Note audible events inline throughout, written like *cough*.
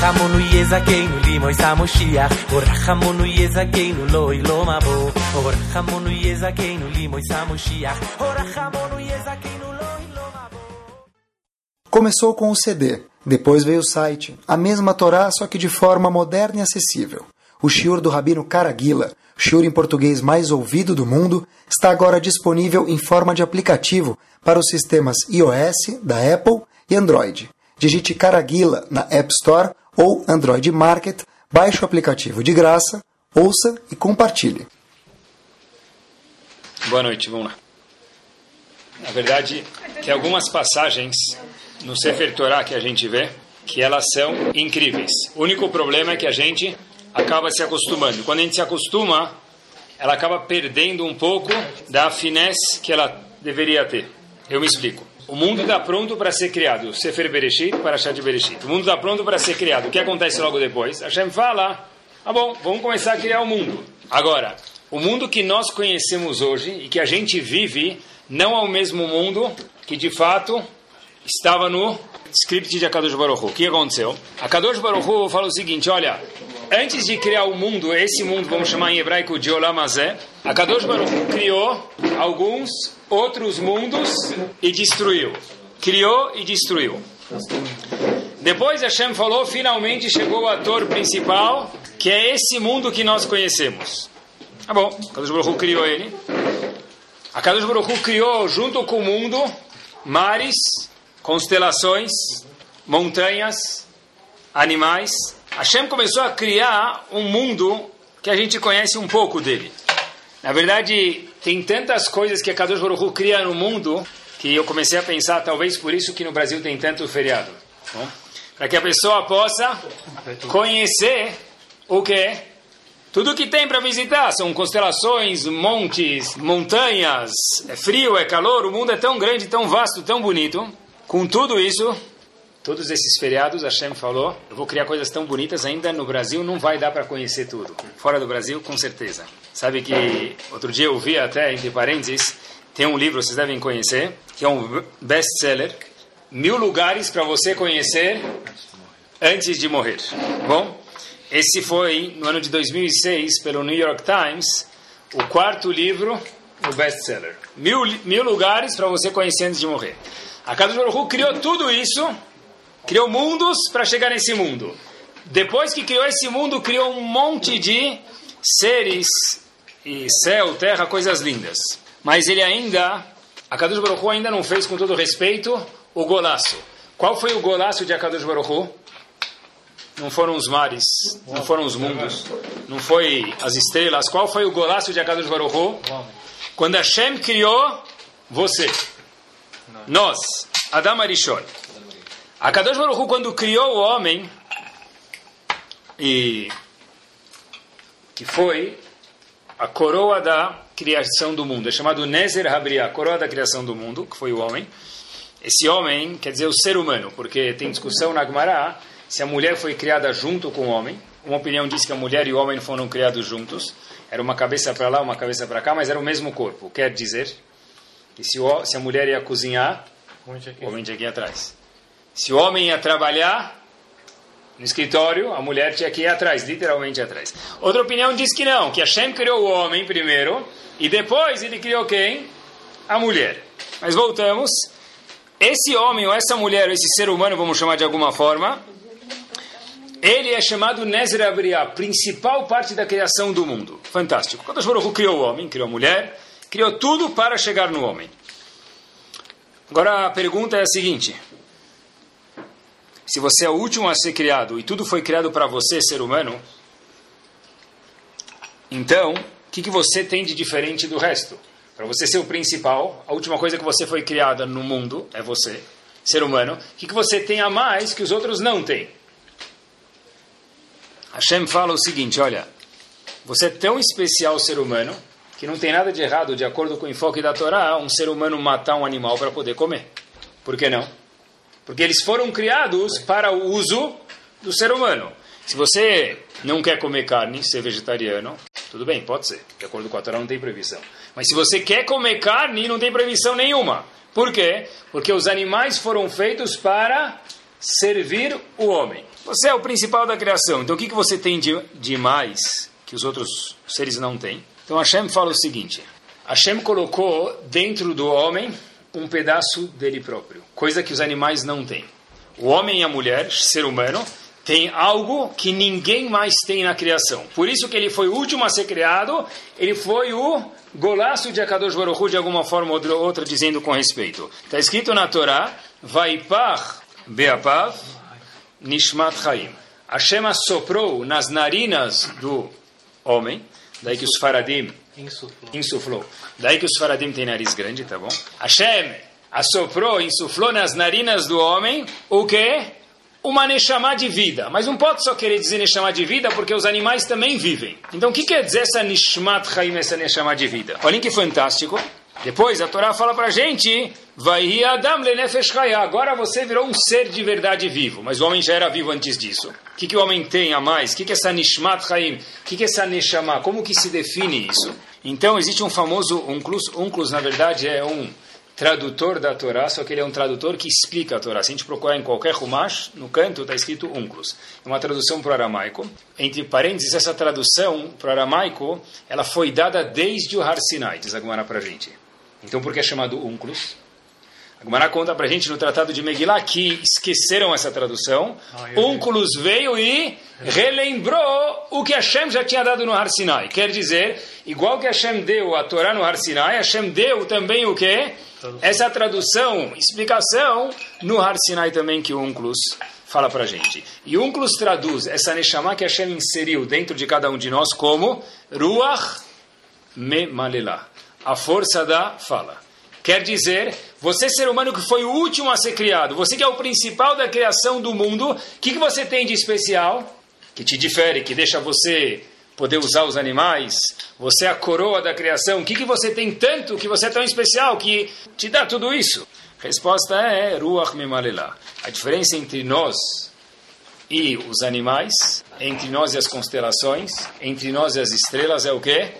רחמונו יזכנו לי מויס המושיח ורחמונו יזכנו לו אילו מבוא ורחמונו יזכנו לי מויס המושיח ורחמונו יזכנו לו אילו מבוא Começou com o CD, depois veio o site, a mesma Torá, só que de forma moderna e acessível. O shiur do Rabino Caraguila, o em português mais ouvido do mundo, está agora disponível em forma de aplicativo para os sistemas iOS, da Apple e Android. Digite Caraguila na App Store ou Android Market, baixe o aplicativo de graça, ouça e compartilhe. Boa noite, vamos lá. Na verdade, tem algumas passagens no Sefer Torah que a gente vê que elas são incríveis. O único problema é que a gente acaba se acostumando. Quando a gente se acostuma, ela acaba perdendo um pouco da finesse que ela deveria ter. Eu me explico. O mundo está pronto para ser criado. Sefer Bereshit, para de Bereshit. O mundo está pronto para ser criado. O que acontece logo depois? Hashem fala, ah bom, vamos começar a criar o mundo. Agora, o mundo que nós conhecemos hoje e que a gente vive não é o mesmo mundo que de fato estava no script de Akadosh Baruch Hu. O que aconteceu? Akadosh Baruch Hu fala o seguinte, olha, antes de criar o mundo, esse mundo, vamos chamar em hebraico de Olamazé, Akadosh Baruch Hu criou alguns outros mundos e destruiu. Criou e destruiu. Depois Hashem falou, finalmente chegou o ator principal, que é esse mundo que nós conhecemos. Tá bom, Akadosh Baruch criou ele. Akadosh Baruch Hu criou, junto com o mundo, mares, constelações, montanhas, animais. Hashem começou a criar um mundo que a gente conhece um pouco dele. Na verdade, tem tantas coisas que a Kadosh Baruch Hu cria no mundo que eu comecei a pensar, talvez por isso que no Brasil tem tanto feriado. Para que a pessoa possa conhecer o que tudo que tem para visitar são constelações, montes, montanhas, é frio, é calor, o mundo é tão grande, tão vasto, tão bonito. Com tudo isso, todos esses feriados, Hashem falou, eu vou criar coisas tão bonitas, ainda no Brasil não vai dar para conhecer tudo. Fora do Brasil, com certeza. Sabe que outro dia eu vi até, entre parênteses, tem um livro, vocês devem conhecer, que é um best-seller, Mil Lugares para você conhecer antes de morrer. Bom, esse foi, no ano de 2006, pelo New York Times, o quarto livro, o best-seller. Mil, mil lugares para você conhecer antes de morrer. A Kadosh Baruch criou tudo isso, criou mundos para chegar nesse mundo. Depois que criou esse mundo, criou um monte de seres e céu, terra, coisas lindas. Mas ele ainda, a Kadosh Baruch Hu ainda não fez com todo respeito o golaço. Qual foi o golaço de Akadosh Baruch Hu? Não foram os mares, não foram os mundos, não foi as estrelas. Qual foi o golaço de Akadosh Baruch Hu? Quando Hashem criou você. Nós, Adam Arishon. A Kadosh Baruch Hu, quando criou o homem, e que foi a coroa da criação do mundo, é chamado Nezer Habriah, coroa da criação do mundo, que foi o homem. Esse homem quer dizer o ser humano, porque tem discussão na Gemara se a mulher foi criada junto com o homem. Uma opinião diz que a mulher e o homem foram criados juntos. Era uma cabeça para lá, uma cabeça para cá, mas era o mesmo corpo. Quer dizer que se a mulher ia cozinhar, o homem tinha que ir atrás. Se o homem ia trabalhar no escritório, a mulher tinha que ir atrás, literalmente atrás. Outra opinião diz que não, que Hashem criou o homem primeiro e depois ele criou quem? A mulher. Mas voltamos. Esse homem ou essa mulher, ou esse ser humano, vamos chamar de alguma forma, ele é chamado Nezer Abriá, principal parte da criação do mundo. Fantástico. Quando Baruch criou o homem, criou a mulher, criou tudo para chegar no homem. Agora a pergunta é a seguinte: se você é o último a ser criado e tudo foi criado para você, ser humano, então o que, que você tem de diferente do resto? Para você ser o principal, a última coisa que você foi criada no mundo é você, ser humano. O que, que você tem a mais que os outros não têm? Hashem fala o seguinte: olha, você é tão especial, ser humano, que não tem nada de errado, de acordo com o enfoque da Torá, um ser humano matar um animal para poder comer. Por que não? Porque eles foram criados para o uso do ser humano. Se você não quer comer carne, ser vegetariano, Tudo bem, pode ser. De acordo com a Torá não tem proibição. Mas se você quer comer carne, não tem proibição nenhuma. Por quê? Porque os animais foram feitos para servir o homem. Você é o principal da criação. Então o que, você tem de, de mais que os outros seres não têm? Então Hashem fala o seguinte: Hashem colocou dentro do homem um pedaço dele próprio, coisa que os animais não têm. O homem e a mulher, ser humano, tem algo que ninguém mais tem na criação. Por isso que ele foi o último a ser criado, ele foi o golaço de Akadosh Baruch de alguma forma ou outra, dizendo com respeito. Está escrito na Torá, Vaipach Beapav Nishmat Chaim. Hashem soprou nas narinas do homem, daí que os faradim insuflou. insuflou. Daí que os faradim têm nariz grande, tá bom? Hashem assoprou, insuflou nas narinas do homem o que? Uma Neshama de vida. Mas não pode só querer dizer Neshama de vida, porque os animais também vivem. Então o que quer dizer essa Nishmat Chaim, essa Neshama de vida? Olhem que fantástico. Depois a Torá fala para a gente, vai Adam agora você virou um ser de verdade vivo, mas o homem já era vivo antes disso. O que, que o homem tem a mais? O que, que é essa nishmat chaim? O que, que é essa neshama? Como que se define isso? Então existe um famoso unclus, unclus na verdade é um tradutor da Torá, só que ele é um tradutor que explica a Torá. Se a gente procurar em qualquer Rumash, no canto está escrito unclus. É uma tradução para o aramaico. Entre parênteses, essa tradução para o aramaico, ela foi dada desde o Har Sinai, diz a Gemara para a gente. Então, por que é chamado Unclus? A Gemara conta para a gente no Tratado de Megillah que esqueceram essa tradução. Unclus veio e relembrou o que Hashem já tinha dado no Har Sinai. Quer dizer, igual que Hashem deu a Torá no Har Sinai, Hashem deu também o quê? Essa tradução, explicação, no Har Sinai também que o Unclus fala para a gente. E Unclus traduz essa Neshama que Hashem inseriu dentro de cada um de nós como Ruach Me Malelah a força da fala. Quer dizer, você ser humano que foi o último a ser criado, você que é o principal da criação do mundo, o que, que você tem de especial? Que te difere, que deixa você poder usar os animais, você é a coroa da criação, o que, que você tem tanto, que você é tão especial, que te dá tudo isso? resposta é Ruach Memalela. A diferença entre nós e os animais, entre nós e as constelações, entre nós e as estrelas é o quê?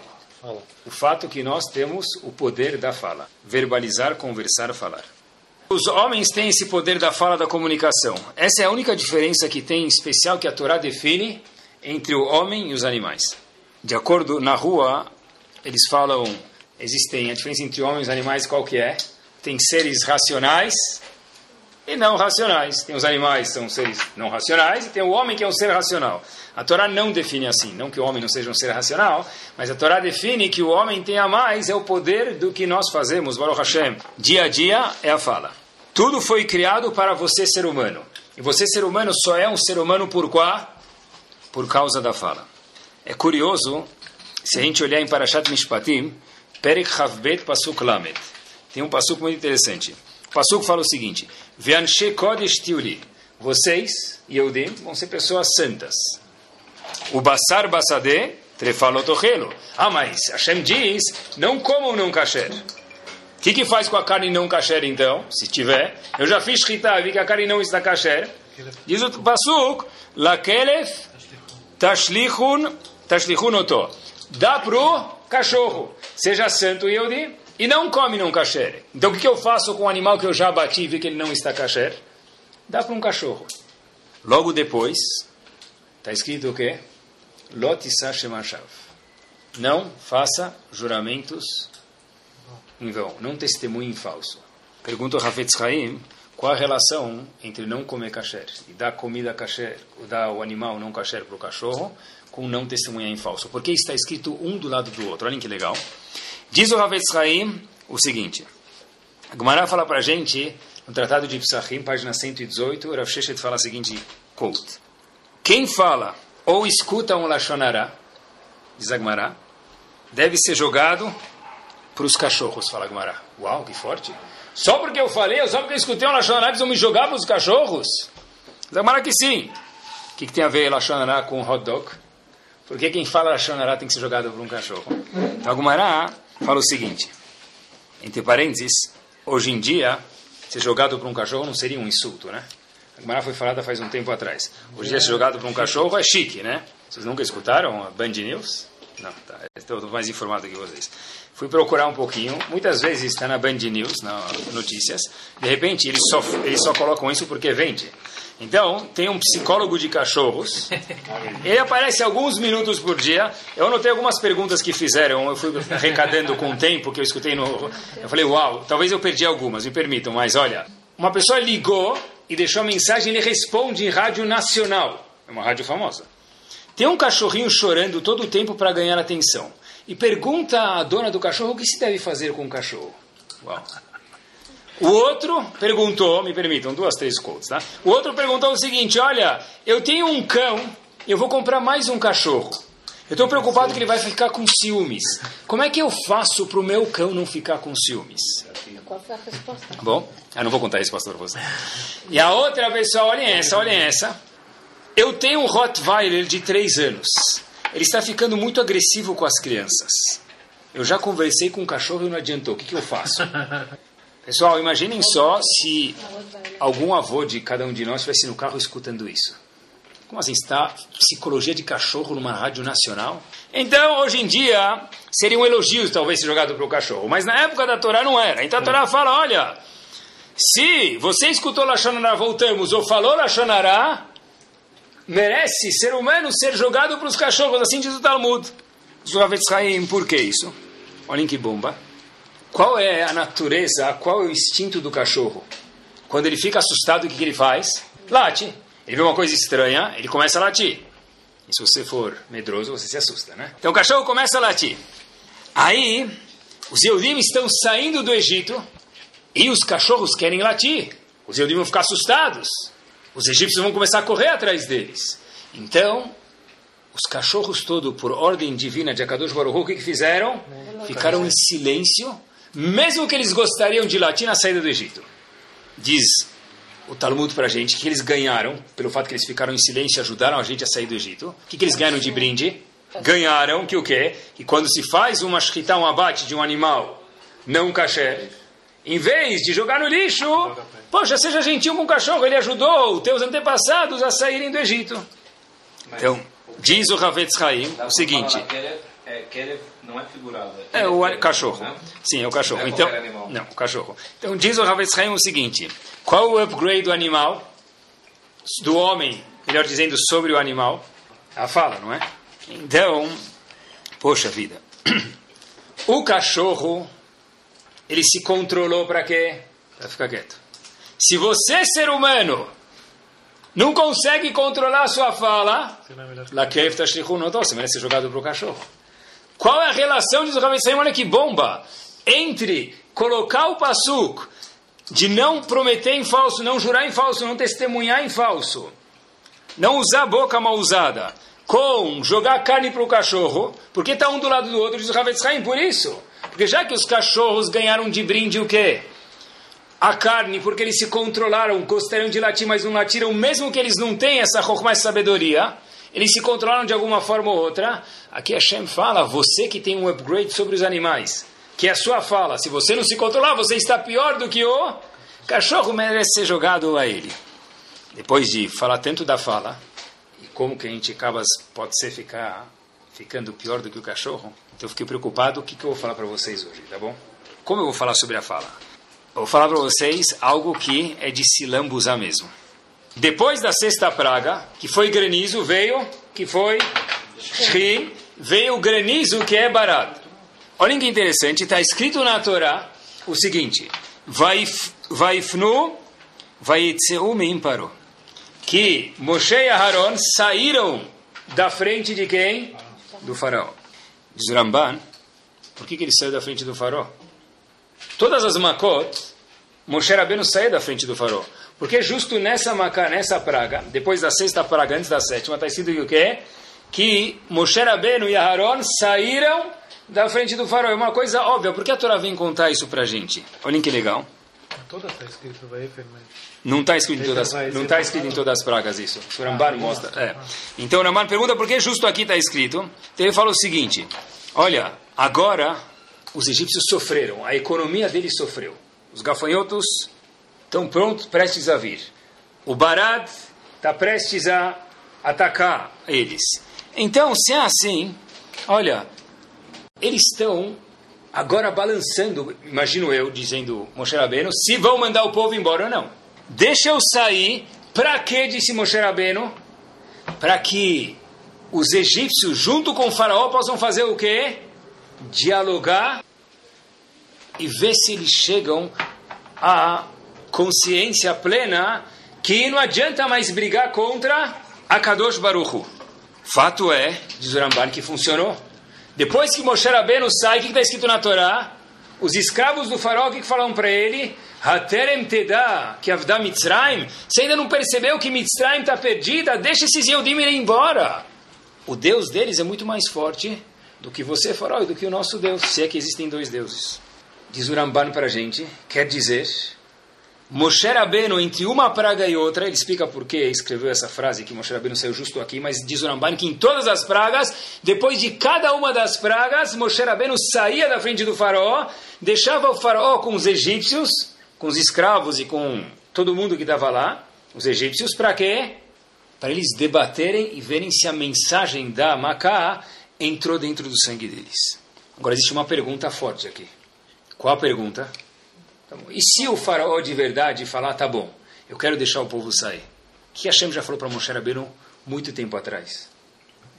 Fala. O fato que nós temos o poder da fala. Verbalizar, conversar, falar. Os homens têm esse poder da fala, da comunicação. Essa é a única diferença que tem especial que a Torá define entre o homem e os animais. De acordo na rua, eles falam, existem a diferença entre homens e animais qual que é? Tem seres racionais e não racionais. Tem os animais que são seres não racionais e tem o homem que é um ser racional. A Torá não define assim, não que o homem não seja um ser racional, mas a Torá define que o homem tenha mais é o poder do que nós fazemos, Baruch Hashem. Dia a dia é a fala. Tudo foi criado para você ser humano. E você ser humano só é um ser humano por quá? Por causa da fala. É curioso, se a gente olhar em Parashat Mishpatim, Perek Chavbet Pasuk Lamed. Tem um pasuk muito interessante. O pasuk fala o seguinte. Vocês, Yehudim, vão ser pessoas santas. O basar basade, trefalotochelo. Ah, mas Hashem diz, não comam não kasher. O que, que faz com a carne não kasher então? Se tiver, eu já fiz shita, vi que a carne não está kasher. Diz o pasuk, lakelef tashlichun tashlichun oto. Dá pro cachorro, seja santo Yehudi, e não come não kasher. Então o que, eu faço com o animal que eu já bati e vi que ele não está kasher? Dá para um cachorro. Logo depois, Está escrito o quê? Lotissa Shemashav. Não faça juramentos em vão. Não testemunhe em falso. Pergunta o Hafetz Haim, qual a relação entre não comer kasher e dar comida kasher, ou dar o animal não kasher para o cachorro, com não testemunhar em falso? Porque está escrito um do lado do outro. Olhem que legal. Diz o Hafetz Haim o seguinte. A Gemara fala para a gente, no Tratado de Psachim, página 118, o Rav Sheshet fala a seguinte quote. Quem fala ou escuta um Lachonará, diz Agmará, deve ser jogado para os cachorros, fala Agmará. Uau, que forte. Só porque eu falei, só porque eu escutei um Lachonará, vão me jogar para os cachorros? Diz Agmará que sim. O que, que tem a ver Lachonará com hot dog? Porque quem fala Lachonará tem que ser jogado para um cachorro. Então Agmará fala o seguinte, entre parênteses, hoje em dia, ser jogado para um cachorro não seria um insulto, né? A Gemara foi falada faz um tempo atrás. Hoje dia, ser jogado para um cachorro é chique, né? Vocês nunca escutaram a Band News? Não, tá, estou mais informado que vocês. Fui procurar um pouquinho. Muitas vezes está na Band News, na notícias. De repente, eles só, eles só colocam isso porque vende. Então, tem um psicólogo de cachorros. Ele aparece alguns minutos por dia. Eu anotei algumas perguntas que fizeram. Eu fui arrecadando com o tempo que eu escutei no. Eu falei, uau, talvez eu perdi algumas, me permitam, mas olha. Uma pessoa ligou e deixou a mensagem, ele responde em rádio nacional. É uma rádio famosa. Tem um cachorrinho chorando todo o tempo para ganhar atenção. E pergunta à dona do cachorro o que se deve fazer com o cachorro. Uau. O outro perguntou, me permitam, duas, três quotes, tá? O outro perguntou o seguinte: Olha, eu tenho um cão, eu vou comprar mais um cachorro. Eu estou preocupado que ele vai ficar com ciúmes. Como é que eu faço para o meu cão não ficar com ciúmes? Qual foi a resposta? Bom, eu não vou contar a resposta para você. E a outra pessoa, olhem essa, olhem essa. Eu tenho um Rottweiler de três anos. Ele está ficando muito agressivo com as crianças. Eu já conversei com o cachorro e não adiantou. O que, que eu faço? *laughs* Pessoal, imaginem só se algum avô de cada um de nós estivesse no carro escutando isso. Como assim? Está psicologia de cachorro numa rádio nacional? Então, hoje em dia, seria um elogio talvez ser jogado para o cachorro. Mas na época da Torá não era. Então a Torá fala, olha, se você escutou Lachonará, voltamos, ou falou Lachonará, merece ser humano ser jogado para os cachorros, assim diz o Talmud. Por que isso? Olhem que bomba. Qual é a natureza, qual é o instinto do cachorro? Quando ele fica assustado, o que, que ele faz? Late. Ele vê uma coisa estranha, ele começa a latir. E se você for medroso, você se assusta, né? Então o cachorro começa a latir. Aí, os Eudim estão saindo do Egito e os cachorros querem latir. Os Eudim vão ficar assustados. Os egípcios vão começar a correr atrás deles. Então, os cachorros todos, por ordem divina de Akadosh Baruch o que, que fizeram? Ficaram em silêncio, mesmo que eles gostariam de latir na saída do Egito. Diz o Talmud para a gente que eles ganharam, pelo fato que eles ficaram em silêncio e ajudaram a gente a sair do Egito. O que, que eles ganharam de brinde? Ganharam que o quê? Que quando se faz uma shkita, um abate de um animal não kasher, em vez de jogar no lixo, poxa, seja gentil com o cachorro, ele ajudou os teus antepassados a saírem do Egito. Então, diz o Havetz Haim o seguinte... É, não é figurado. É o cachorro. Sim, é o cachorro. Então, não, o cachorro. Então diz o Haim o seguinte: qual o upgrade do animal, do homem, melhor dizendo, sobre o animal? A fala, não é? Então, poxa vida. *clears throat* O cachorro, ele se controlou para quê? Para ficar quieto. Se você, ser humano, não consegue controlar a sua fala, você merece ser jogado para o cachorro. Qual é a relação, diz o Rav olha que bomba, entre colocar o pasuk de não prometer em falso, não jurar em falso, não testemunhar em falso, não usar a boca mal usada, com jogar carne para o cachorro, porque está um do lado do outro, diz o por isso. Porque já que os cachorros ganharam de brinde o quê? A carne, porque eles se controlaram, gostariam de latir, mas não latiram, mesmo que eles não tenham essa mais sabedoria, eles se controlam de alguma forma ou outra. Aqui Hashem fala, você que tem um upgrade sobre os animais, que é a sua fala. Se você não se controlar, você está pior do que o cachorro merece ser jogado a ele. Depois de falar tanto da fala, e como que a gente acaba, pode ser ficar ficando pior do que o cachorro, então eu fiquei preocupado. O que, que eu vou falar para vocês hoje, tá bom? Como eu vou falar sobre a fala? Eu vou falar para vocês algo que é de se lambuzar mesmo. Depois da sexta praga, que foi granizo, veio, que foi Shri, veio o granizo que é barato. Olhem que interessante, está escrito na Torá o seguinte: Vaifnu vaitzeu meimparo. Que Moshe e Aharon saíram da frente de quem? Do faraó. Diz Ramban, por que, que ele saiu da frente do faraó? Todas as makot, Moshe Rabbeinu saiu da frente do faraó. Porque justo nessa maca, nessa praga, depois da sexta praga, antes da sétima, está escrito que o quê? Que Moshe Rabbeinu e Aharon saíram da frente do farol. É uma coisa óbvia. Por que a Torá vem contar isso para a gente? Olhem que legal. Toda está escrito, Não está escrito, em todas, não tá escrito em todas as pragas isso. O Ramban mostra. É. Então o Ramban pergunta por que justo aqui está escrito. Então ele fala o seguinte: Olha, agora os egípcios sofreram, a economia deles sofreu. Os gafanhotos estão prontos, prestes a vir. O Barad está prestes a atacar eles. Então, se é assim, olha, eles estão agora balançando, imagino eu, dizendo Moshe Rabbeinu, se vão mandar o povo embora ou não. Deixa eu sair, para que, disse Moshe Rabbeinu? Para que os egípcios, junto com o faraó, possam fazer o quê? Dialogar e ver se eles chegam à consciência plena que não adianta mais brigar contra a Kadosh Baruchu. Fato é, diz o Ramban, que funcionou. Depois que Moshe Rabbeinu sai, o que está escrito na Torá? Os escravos do faraó, o que, que falam para ele? Haterem teda, que avda Mitzrayim. Você ainda não percebeu que Mitzrayim está perdida? Deixa esses Yehudim ir embora. O Deus deles é muito mais forte do que você, faraó, e do que o nosso Deus, se é que existem dois deuses. Diz o Ramban para a gente, quer dizer Moshe Rabbeinu, entre uma praga e outra, ele explica por que escreveu essa frase, que Moshe Rabbeinu saiu justo aqui, mas diz o Ramban que em todas as pragas, depois de cada uma das pragas, Moshe Rabbeinu saía da frente do faraó, deixava o faraó com os egípcios, com os escravos e com todo mundo que estava lá, os egípcios, para quê? Para eles debaterem e verem se a mensagem da Macá entrou dentro do sangue deles. Agora existe uma pergunta forte aqui. Qual a pergunta? Tá e se o faraó de verdade falar, tá bom, eu quero deixar o povo sair? Que Hashem já falou para Moshe Rabbeinu muito tempo atrás.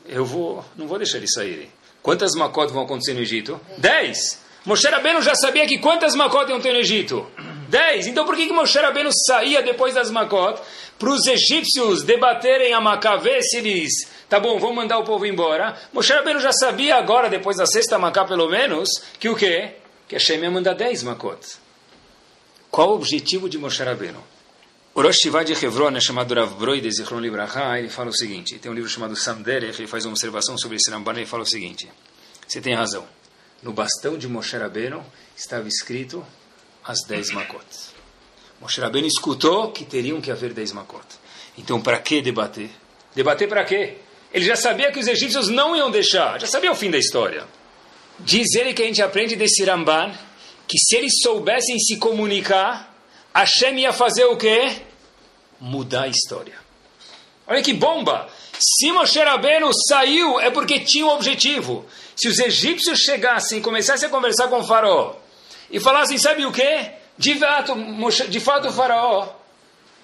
Eu vou, não vou deixar eles saírem. Quantas macot vão acontecer no Egito? Dez! Moshe Rabbeinu já sabia que quantas macot iam ter no Egito? Dez! Então por que, que Moshe Rabbeinu saía depois das macot para os egípcios debaterem a Macá, ver se eles... Tá bom, vamos mandar o povo embora. Moshe Rabbeinu já sabia agora, depois da sexta Macá pelo menos, que o quê? Que Hashem ia mandar dez macot. Qual o objetivo de Moshe Rabbeinu? O Rosh Shiva de Hebron é chamado Rav Broi de Zichron Libraha, ele fala o seguinte, tem um livro chamado Samderech, ele faz uma observação sobre esse Ramban, ele fala o seguinte, você tem razão, no bastão de Moshe Rabbeinu estava escrito as dez makot. Moshe Rabbeinu escutou que teriam que haver dez makot. Então, para que debater? Debater para quê? Ele já sabia que os egípcios não iam deixar, já sabia o fim da história. Diz ele que a gente aprende desse Ramban, que se eles soubessem se comunicar, Hashem ia fazer o quê? Mudar a história. Olha que bomba! Se Moshe Rabbeinu saiu, é porque tinha um objetivo. Se os egípcios chegassem e começassem a conversar com o faraó e falassem, sabe o quê? De fato, de fato o faraó,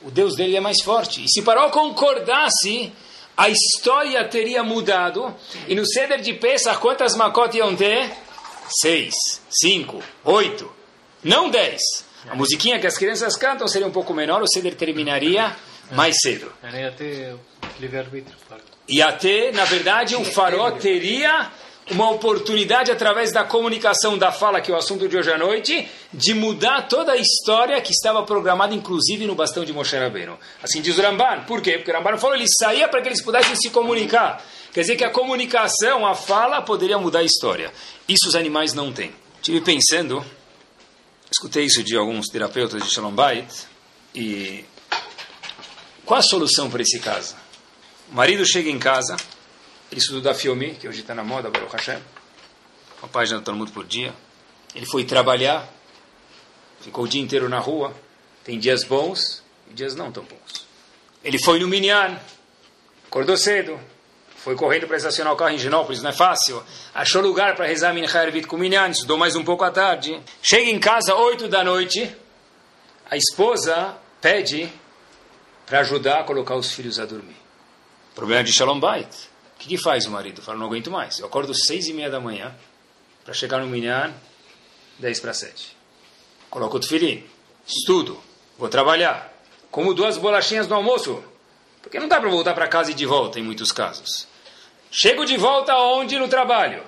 o Deus dele é mais forte. E se o faraó concordasse, a história teria mudado. E no ceder de Pesach, quantas macotas iam ter? Seis, cinco, oito, não dez. A musiquinha que as crianças cantam seria um pouco menor, o ceder terminaria mais cedo. E até, na verdade, o farol teria uma oportunidade, através da comunicação da fala, que é o assunto de hoje à noite, de mudar toda a história que estava programada, inclusive, no bastão de Moshe Rabbeinu. Assim diz o Ramban. Por quê? Porque o Ramban falou, ele saía para que eles pudessem se comunicar. Quer dizer que a comunicação, a fala, poderia mudar a história. Isso os animais não têm. Estive pensando, escutei isso de alguns terapeutas de Shalom Bait, e qual a solução para esse caso? O marido chega em casa, estuda da Fiomi, que hoje está na moda, Baruch Hashem, uma página do Talmud por dia. Ele foi trabalhar, ficou o dia inteiro na rua, tem dias bons e dias não tão bons. Ele foi no Minyan, acordou cedo, foi correndo para estacionar o carro em Genópolis, não é fácil. Achou lugar para rezar Mincha Ervit com Minyan, estudou mais um pouco à tarde. Chega em casa, 8 da noite, a esposa pede para ajudar a colocar os filhos a dormir. Problema de Shalom Bait. Que, que faz o marido? Fala, não aguento mais. Eu acordo seis e meia da manhã para chegar no Minyan, 10 para 7. Coloco o tefilim, estudo, vou trabalhar, como duas bolachinhas no almoço, porque não dá para voltar para casa e de volta em muitos casos. Chego de volta onde? No trabalho.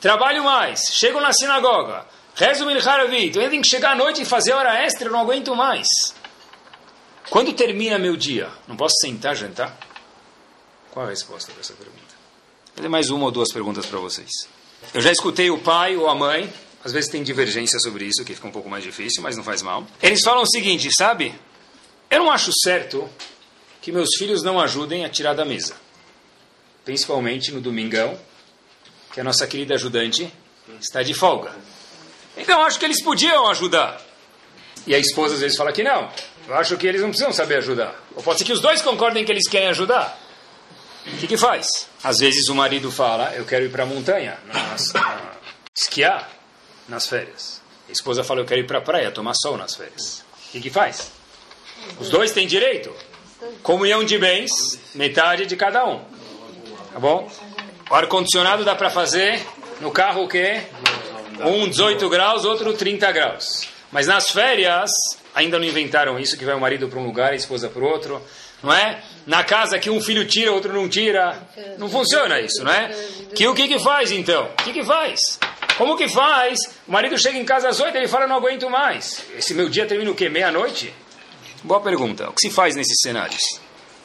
Trabalho mais. Chego na sinagoga. Rezo Milharavit. Eu tenho que chegar à noite e fazer hora extra. Não aguento mais. Quando termina meu dia? Não posso sentar jantar? Qual a resposta para essa pergunta? Vou fazer mais uma ou duas perguntas para vocês. Eu já escutei o pai ou a mãe. Às vezes tem divergência sobre isso, que fica um pouco mais difícil, mas não faz mal. Eles falam o seguinte, sabe? Eu não acho certo que meus filhos não ajudem a tirar da mesa principalmente no domingão, que a nossa querida ajudante está de folga. Então acho que eles podiam ajudar. E a esposa às vezes fala que não. Eu acho que eles não precisam saber ajudar. Ou pode ser que os dois concordem que eles querem ajudar. O que, que faz? Às vezes o marido fala, eu quero ir para a montanha, na, na, esquiar nas férias. A esposa fala, eu quero ir para a praia tomar sol nas férias. O que, que faz? Os dois têm direito. Comunhão de bens, metade de cada um. Tá bom? O ar-condicionado dá para fazer no carro o quê? Um 18 graus, outro 30 graus. Mas nas férias, ainda não inventaram isso, que vai o marido para um lugar a esposa para o outro. Não é? Na casa que um filho tira, outro não tira. Não funciona isso, não é? Que o que que faz então? O que que faz? Como que faz? O marido chega em casa às oito ele fala, não aguento mais. Esse meu dia termina o quê? Meia-noite? Boa pergunta. O que se faz nesses cenários?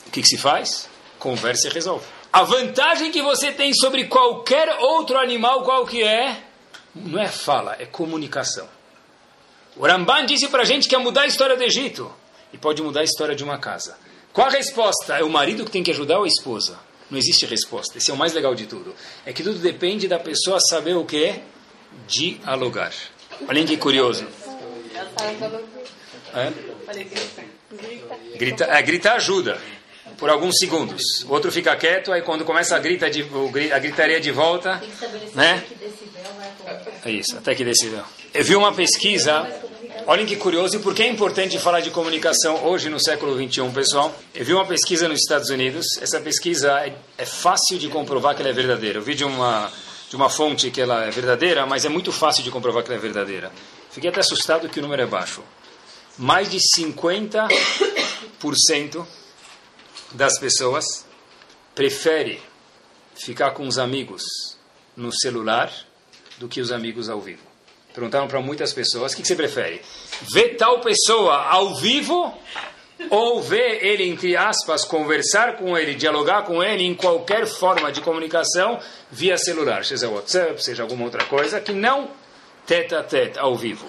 O que, que se faz? Conversa e resolve. A vantagem que você tem sobre qualquer outro animal, qual que é? Não é fala, é comunicação. O Ramban disse para gente que é mudar a história do Egito. E pode mudar a história de uma casa. Qual a resposta? É o marido que tem que ajudar ou a esposa? Não existe resposta. Esse é o mais legal de tudo. É que tudo depende da pessoa saber o que é dialogar. Olhem que curioso. É? Grita, é, gritar ajuda por alguns segundos. O outro fica quieto, aí quando começa a, grita de, a gritaria de volta, né? É isso, até que decibel. Eu vi uma pesquisa, olhem que curioso, e por que é importante falar de comunicação hoje no século 21, pessoal? Eu vi uma pesquisa nos Estados Unidos, essa pesquisa é, é fácil de comprovar que ela é verdadeira. Eu vi de uma, de uma fonte que ela é verdadeira, mas é muito fácil de comprovar que ela é verdadeira. Fiquei até assustado que o número é baixo. Mais de 50% das pessoas prefere ficar com os amigos no celular do que os amigos ao vivo. Perguntaram para muitas pessoas: o que você prefere? Ver tal pessoa ao vivo ou ver ele, entre aspas, conversar com ele, dialogar com ele em qualquer forma de comunicação via celular, seja WhatsApp, seja alguma outra coisa, que não tete a tete, ao vivo.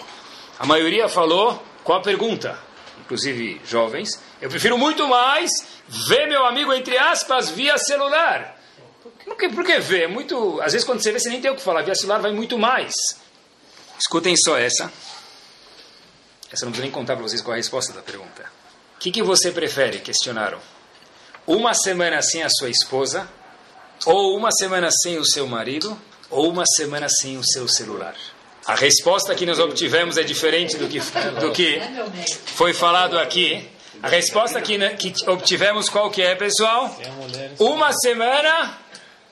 A maioria falou qual a pergunta, inclusive jovens, eu prefiro muito mais ver meu amigo, entre aspas, via celular. Por que, por que ver? Muito, às vezes quando você vê, você nem tem o que falar, via celular vai muito mais. Escutem só essa. Essa não preciso nem contar para vocês qual é a resposta da pergunta. O que, que você prefere? Questionaram. Uma semana sem a sua esposa, ou uma semana sem o seu marido, ou uma semana sem o seu celular. A resposta que nós obtivemos é diferente do que, do que foi falado aqui. A resposta que, que obtivemos qual que é, pessoal? Uma semana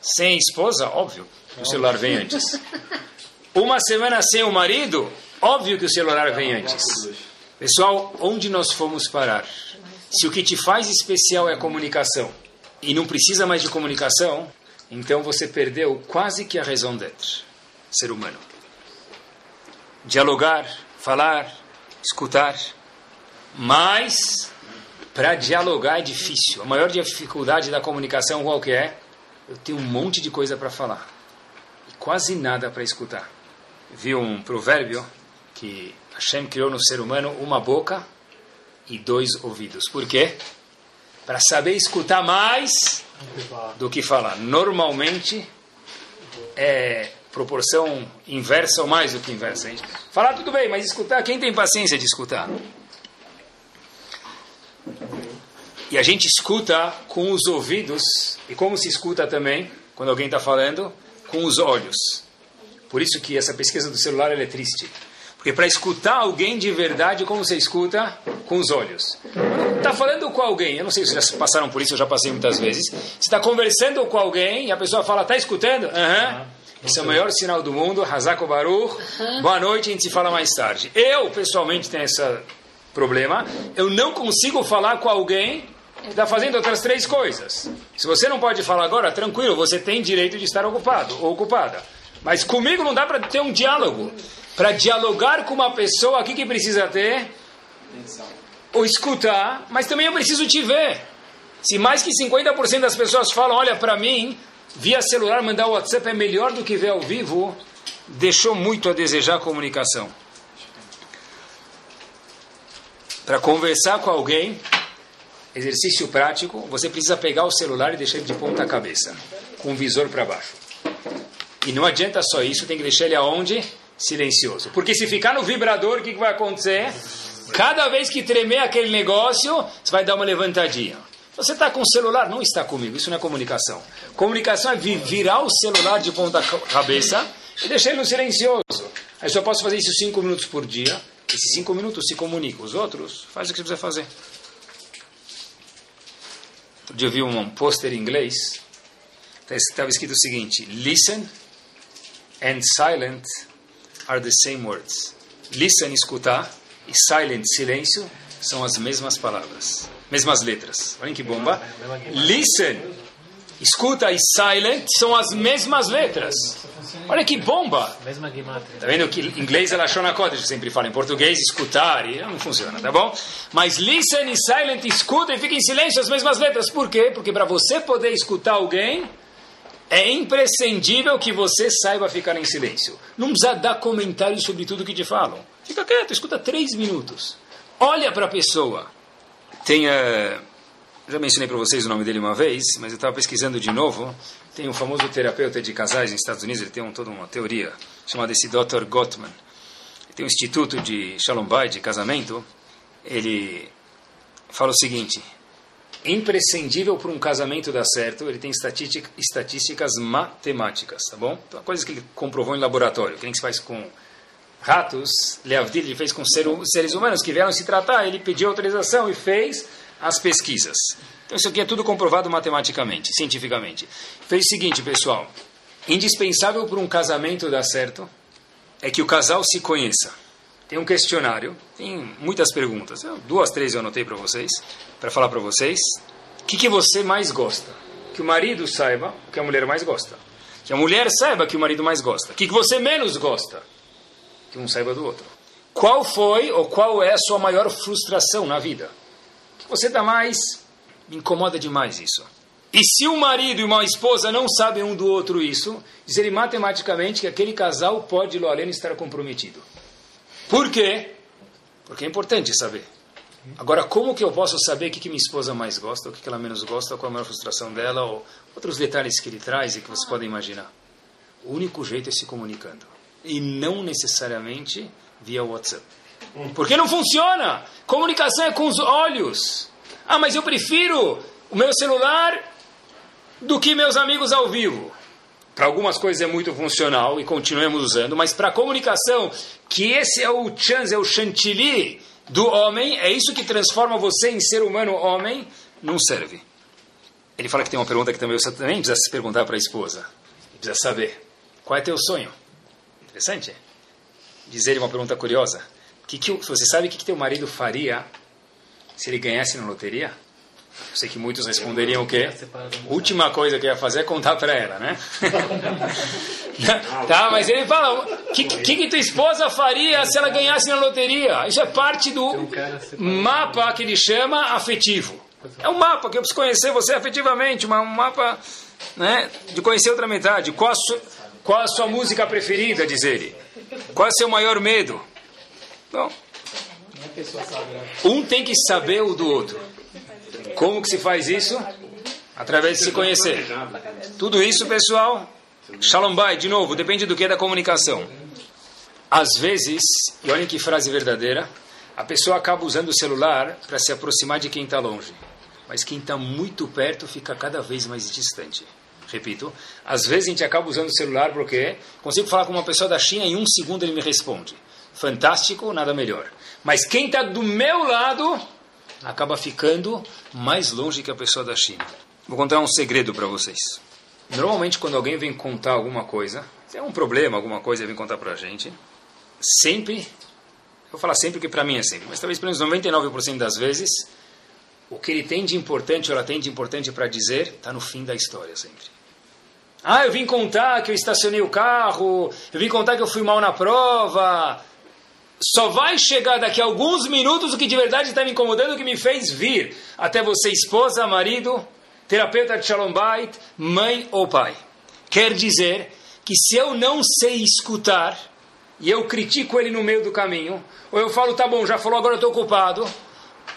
sem esposa, óbvio, o celular vem antes. Uma semana sem o marido, óbvio que o celular vem antes. Pessoal, onde nós fomos parar? Se o que te faz especial é a comunicação e não precisa mais de comunicação, então você perdeu quase que a razão d'être, ser humano. Dialogar, falar, escutar, mas para dialogar é difícil. A maior dificuldade da comunicação qual que é? Eu tenho um monte de coisa para falar e quase nada para escutar. Vi um provérbio que Hashem criou no ser humano uma boca e dois ouvidos. Por quê? Para saber escutar mais do que falar. Normalmente é proporção inversa ou mais do que inversa. Falar tudo bem, mas escutar, quem tem paciência de escutar? E a gente escuta com os ouvidos, e como se escuta também, quando alguém está falando, com os olhos. Por isso que essa pesquisa do celular é triste. Porque para escutar alguém de verdade, como você escuta? Com os olhos. Está falando com alguém, eu não sei se vocês já passaram por isso, eu já passei muitas vezes. Você está conversando com alguém e a pessoa fala, está escutando? Aham. Uhum. Esse é o maior sinal do mundo. Hazako Baruch. Boa noite, a gente se fala mais tarde. Eu, pessoalmente, tenho esse problema. Eu não consigo falar com alguém que está fazendo outras três coisas. Se você não pode falar agora, tranquilo, você tem direito de estar ocupado ou ocupada. Mas comigo não dá para ter um diálogo. Para dialogar com uma pessoa, o que, que precisa ter? Ou escutar, mas também eu preciso te ver. Se mais que 50% das pessoas falam, olha, para mim, via celular, mandar o WhatsApp é melhor do que ver ao vivo, deixou muito a desejar a comunicação. Para conversar com alguém, exercício prático, você precisa pegar o celular e deixar ele de ponta cabeça, com o visor para baixo. E não adianta só isso, tem que deixar ele aonde? Silencioso. Porque se ficar no vibrador, o que, que vai acontecer? Cada vez que tremer aquele negócio, você vai dar uma levantadinha. Você está com o celular, não está comigo, isso não é comunicação. Comunicação é virar o celular de ponta cabeça e deixar ele no silencioso. Aí só posso fazer isso cinco minutos por dia. Esses cinco minutos se comunica. Os outros, faz o que você precisa fazer. Outro dia eu vi um pôster em inglês. Estava escrito o seguinte: Listen and silent are the same words. Listen, escutar, e silent, silêncio, são as mesmas palavras, mesmas letras. Olhem que bomba. Listen, escuta e silent são as mesmas letras. Olha que bomba! Tá vendo que em inglês ela na cota, sempre fala. Em português, escutar, e não funciona, tá bom? Mas listen e silent, escuta e fica em silêncio as mesmas letras. Por quê? Porque para você poder escutar alguém, é imprescindível que você saiba ficar em silêncio. Não precisa dar comentários sobre tudo que te falam. Fica quieto, escuta três minutos. Olha para a pessoa. Tem, uh, já mencionei para vocês o nome dele uma vez, mas eu estava pesquisando de novo. Tem um famoso terapeuta de casais nos Estados Unidos, ele tem um, toda uma teoria chamada esse Dr. Gottman. Ele tem um instituto de Shalom Bay, de casamento. Ele fala o seguinte: imprescindível para um casamento dar certo, ele tem estatísticas matemáticas, tá bom? Então, coisas que ele comprovou em laboratório, que nem se faz com ratos, Leavdil ele fez com seres humanos que vieram se tratar, ele pediu autorização e fez as pesquisas. Então isso aqui é tudo comprovado matematicamente, cientificamente. Fez o seguinte, pessoal, indispensável para um casamento dar certo é que o casal se conheça. Tem um questionário, tem muitas perguntas, duas, três eu anotei para vocês, para falar para vocês. O que, que você mais gosta? Que o marido saiba o que a mulher mais gosta. Que a mulher saiba que o marido mais gosta. O que, que você menos gosta? Que um saiba do outro. Qual foi ou qual é a sua maior frustração na vida? O que você dá mais? Me incomoda demais isso. E se o marido e uma esposa não sabem um do outro isso, diz ele matematicamente que aquele casal pode, lo além, estar comprometido. Por quê? Porque é importante saber. Agora, como que eu posso saber o que, que minha esposa mais gosta, o que, que ela menos gosta, qual é a maior frustração dela, ou outros detalhes que ele traz e que vocês podem imaginar? O único jeito é se comunicando. E não necessariamente via WhatsApp. Porque não funciona! Comunicação é com os olhos. Ah, mas eu prefiro o meu celular do que meus amigos ao vivo. Para algumas coisas é muito funcional e continuamos usando, mas para a comunicação, que esse é o chance, é o chantilly do homem, é isso que transforma você em ser humano homem, não serve. Ele fala que tem uma pergunta que também você também precisa se perguntar para a esposa. Precisa saber. Qual é teu sonho? Interessante. Dizer ele uma pergunta curiosa. Que que, você sabe o que, que teu marido faria se ele ganhasse na loteria? Sei que muitos responderiam o quê? Última coisa que ia fazer é contar para ela, né? *laughs* tá, mas ele fala, o que, que, que tua esposa faria se ela ganhasse na loteria? Isso é parte do mapa que ele chama afetivo. É um mapa que eu preciso conhecer você afetivamente, um mapa né, de conhecer outra metade. Qual a, sua, qual a sua música preferida, diz ele? Qual é o seu maior medo? Bom, um tem que saber o do outro. Como que se faz isso? Através de se conhecer. Tudo isso, pessoal, Shalom Bay, de novo, depende do que da comunicação. Às vezes, e olhem que frase verdadeira, a pessoa acaba usando o celular para se aproximar de quem está longe. Mas quem está muito perto fica cada vez mais distante. Repito, às vezes a gente acaba usando o celular porque consigo falar com uma pessoa da China e em um segundo ele me responde. Fantástico, nada melhor. Mas quem está do meu lado acaba ficando mais longe que a pessoa da China. Vou contar um segredo para vocês. Normalmente, quando alguém vem contar alguma coisa, se é um problema, alguma coisa, vem contar para a gente, sempre, vou falar sempre que para mim é sempre, mas talvez pelo menos 99% das vezes, o que ele tem de importante ou ela tem de importante para dizer está no fim da história sempre. Ah, eu vim contar que eu estacionei o carro, eu vim contar que eu fui mal na prova, só vai chegar daqui a alguns minutos o que de verdade está me incomodando, o que me fez vir até você, esposa, marido, terapeuta de Shalom Bait, mãe ou pai. Quer dizer que se eu não sei escutar e eu critico ele no meio do caminho, ou eu falo, tá bom, já falou, agora eu estou ocupado,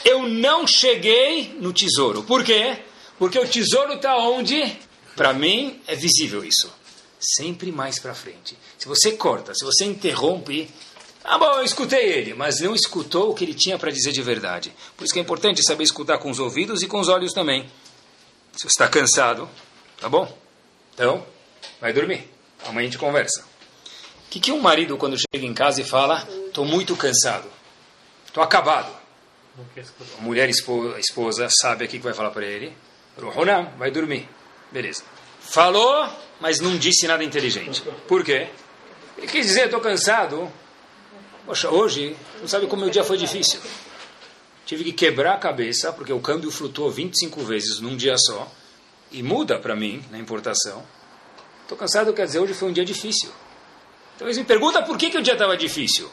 eu não cheguei no tesouro. Por quê? Porque o tesouro está onde? Para mim é visível isso. Sempre mais para frente. Se você corta, se você interrompe, ah, bom, eu escutei ele, mas não escutou o que ele tinha para dizer de verdade. Por isso que é importante saber escutar com os ouvidos e com os olhos também. Se você está cansado, tá bom? Então, vai dormir. Amanhã a gente conversa. O que, que um marido, quando chega em casa e fala, estou muito cansado, estou acabado. A mulher, esposa, a esposa sabe aqui que vai falar para ele. Ruhonam, vai dormir. Beleza. Falou, mas não disse nada inteligente. Por quê? Ele quis dizer, estou cansado. Poxa, hoje, não sabe como meu dia foi difícil. Tive que quebrar a cabeça, porque o câmbio flutuou 25 vezes num dia só. E muda para mim, na importação. Estou cansado, quer dizer, hoje foi um dia difícil. Então eles me perguntam por que, que o dia estava difícil.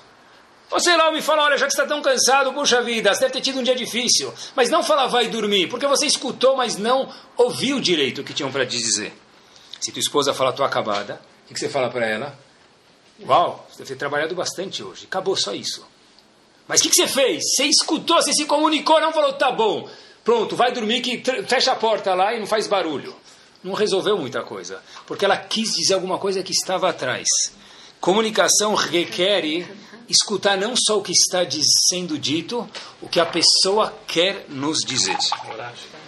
Ou sei lá, me fala, olha, já que está tão cansado, puxa vida, você deve ter tido um dia difícil. Mas não fala vai dormir, porque você escutou, mas não ouviu direito o que tinham para dizer. Se tua esposa fala, estou acabada, o que, que você fala para ela? Uau, você deve ter trabalhado bastante hoje. Acabou só isso. Mas o que, que você fez? Você escutou, você se comunicou, não falou, tá bom. Pronto, vai dormir que fecha a porta lá e não faz barulho. Não resolveu muita coisa. Porque ela quis dizer alguma coisa que estava atrás. Comunicação requer escutar não só o que está sendo dito, o que a pessoa quer nos dizer.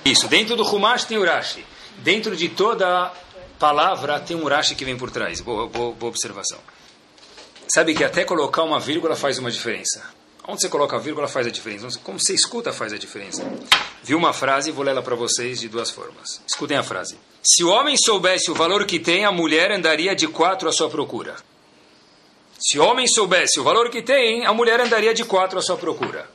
Isso, dentro do Humash tem Urashi. Dentro de toda palavra tem um Urashi que vem por trás. Boa, boa, boa observação. Sabe que até colocar uma vírgula faz uma diferença. Onde você coloca a vírgula faz a diferença. Como você escuta faz a diferença. Vi uma frase e vou lê-la para vocês de duas formas. Escutem a frase. Se o homem soubesse o valor que tem, a mulher andaria de quatro à sua procura. Se o homem soubesse o valor que tem, a mulher andaria de quatro à sua procura.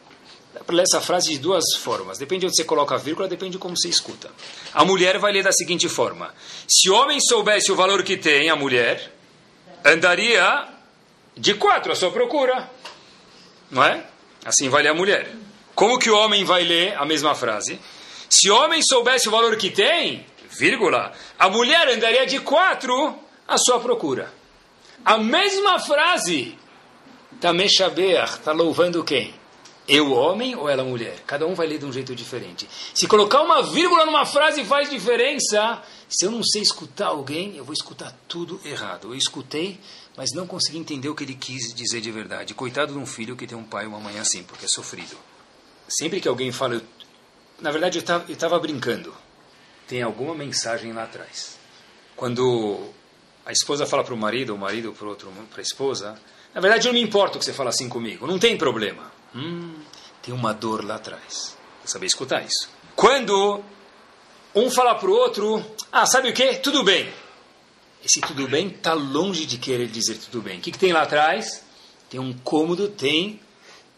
Dá para ler essa frase de duas formas. Depende de onde você coloca a vírgula, depende de como você escuta. A mulher vai ler da seguinte forma: Se o homem soubesse o valor que tem, a mulher andaria de quatro à sua procura. Não é? Assim vai ler a mulher. Como que o homem vai ler a mesma frase? Se o homem soubesse o valor que tem, vírgula, a mulher andaria de quatro à sua procura. A mesma frase está meshabeach, está louvando quem? Eu, homem, ou ela, mulher? Cada um vai ler de um jeito diferente. Se colocar uma vírgula numa frase faz diferença, se eu não sei escutar alguém, eu vou escutar tudo errado. Eu escutei, mas não consegui entender o que ele quis dizer de verdade. Coitado de um filho que tem um pai e uma mãe assim, porque é sofrido. Sempre que alguém fala, eu... na verdade eu estava brincando, tem alguma mensagem lá atrás. Quando a esposa fala para o marido, o marido para a esposa, na verdade eu não me importo que você fala assim comigo, não tem problema. Hum, tem uma dor lá atrás. Vou saber escutar isso. Quando um fala para o outro, ah, sabe o que? Tudo bem. Esse tudo bem está longe de querer dizer tudo bem. O que, que tem lá atrás? Tem um cômodo, tem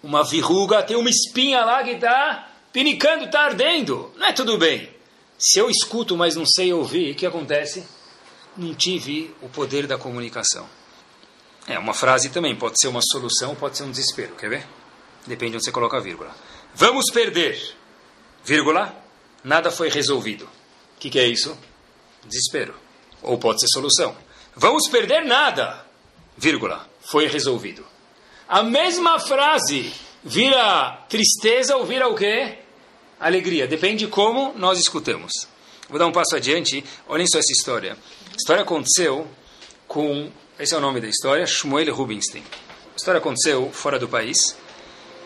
uma verruga, tem uma espinha lá que está pinicando, está ardendo. Não é tudo bem. Se eu escuto, mas não sei ouvir, o que acontece? Não tive o poder da comunicação. É, uma frase também pode ser uma solução, pode ser um desespero. Quer ver? Depende de onde você coloca a vírgula. Vamos perder, vírgula, nada foi resolvido. O que, que é isso? Desespero. Ou pode ser solução. Vamos perder nada, vírgula, foi resolvido. A mesma frase vira tristeza ou vira o quê? Alegria. Depende de como nós escutamos. Vou dar um passo adiante. Olhem só essa história. A história aconteceu com, esse é o nome da história, Shmuel Rubinstein. A história aconteceu fora do país.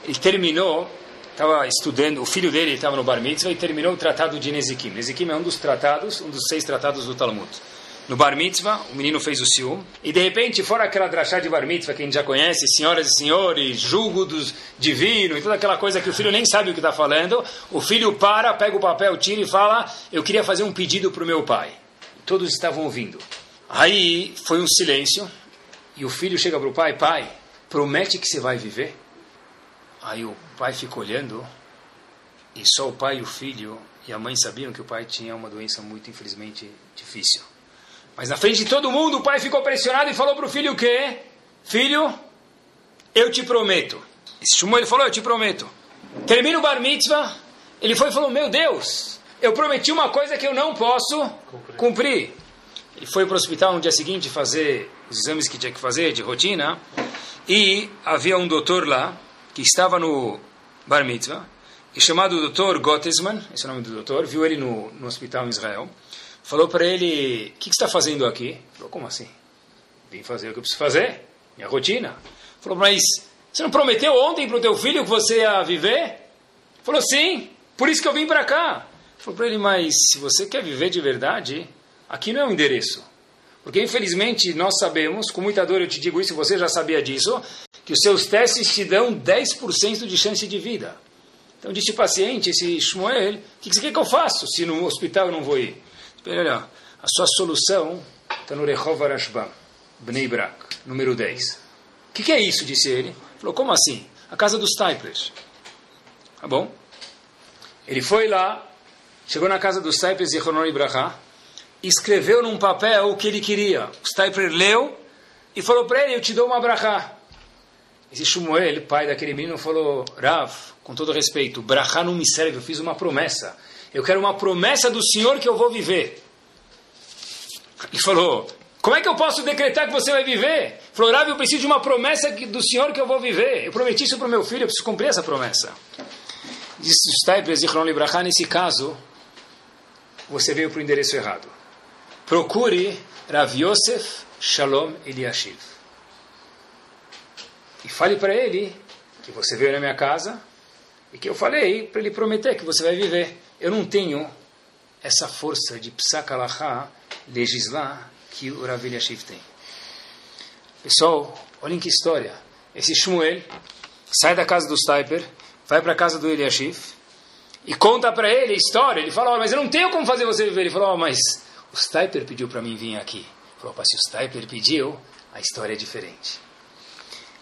Ele terminou, estava estudando, o filho dele estava no Bar Mitzvah e terminou o tratado de Nezikim. Nezikim é um dos tratados, um dos seis tratados do Talmud. No Bar Mitzvah, o menino fez o Sium, e de repente, fora aquela drachá de Bar Mitzvah que a gente já conhece, senhoras e senhores, julgo dos divino e toda aquela coisa que o filho nem sabe o que está falando, o filho para, pega o papel, tira e fala: Eu queria fazer um pedido para o meu pai. Todos estavam ouvindo. Aí foi um silêncio, e o filho chega para o pai: Pai, promete que você vai viver? Aí o pai fica olhando, e só o pai e o filho e a mãe sabiam que o pai tinha uma doença muito, infelizmente, difícil. Mas na frente de todo mundo, o pai ficou pressionado e falou para o filho o quê? Filho, eu te prometo. Esse Shmuel falou, eu te prometo. Termina o bar mitzvah, ele foi e falou, meu Deus, eu prometi uma coisa que eu não posso cumprir. cumprir. Ele foi para o hospital no dia seguinte fazer os exames que tinha que fazer, de rotina, e havia um doutor lá, que estava no bar mitzvah, e chamado Dr. Gottesman, esse é o nome do doutor, viu ele no, no hospital em Israel, falou para ele: O que, que você está fazendo aqui? Ele falou: Como assim? Vim fazer o que eu preciso fazer, minha rotina. Ele falou: Mas você não prometeu ontem para o teu filho que você ia viver? Ele falou: Sim, por isso que eu vim para cá. Ele falou para ele: Mas se você quer viver de verdade, aqui não é o endereço. Porque, infelizmente, nós sabemos, com muita dor eu te digo isso, você já sabia disso, que os seus testes te dão 10% de chance de vida. Então, disse o paciente, esse Shmuel, o que você quer que eu faça se no hospital eu não vou ir? Olha, a sua solução está no Rehov Arashbam, Bnei Brak, número 10. O que, que, é isso? disse ele. Falou, como assim? A casa dos Taipers. Tá bom? Ele foi lá, chegou na casa dos Taipers de Honor Ibrahá, escreveu num papel o que ele queria. O Staiper leu e falou para ele, eu te dou uma brachá. Esse Shmuel, pai daquele menino, falou, Rav, com todo respeito, brachá não me serve, eu fiz uma promessa. Eu quero uma promessa do Senhor que eu vou viver. Ele falou, como é que eu posso decretar que você vai viver? Falou, eu preciso de uma promessa do Senhor que eu vou viver. Eu prometi isso para o meu filho, eu preciso cumprir essa promessa. O Staiper, Zichron Librachá, nesse caso, você veio para o endereço errado procure Rav Yosef Shalom Eliashiv. E fale para ele que você veio na minha casa e que eu falei para ele prometer que você vai viver. Eu não tenho essa força de Psak legislar, que o Rav tem. Pessoal, olhem que história. Esse Shmuel sai da casa do Staiper, vai para a casa do Eliashiv e conta para ele a história. Ele fala, oh, mas eu não tenho como fazer você viver. Ele falou, oh, mas o Stiper pediu para mim vir aqui. Falou, se o Stiper pediu, a história é diferente.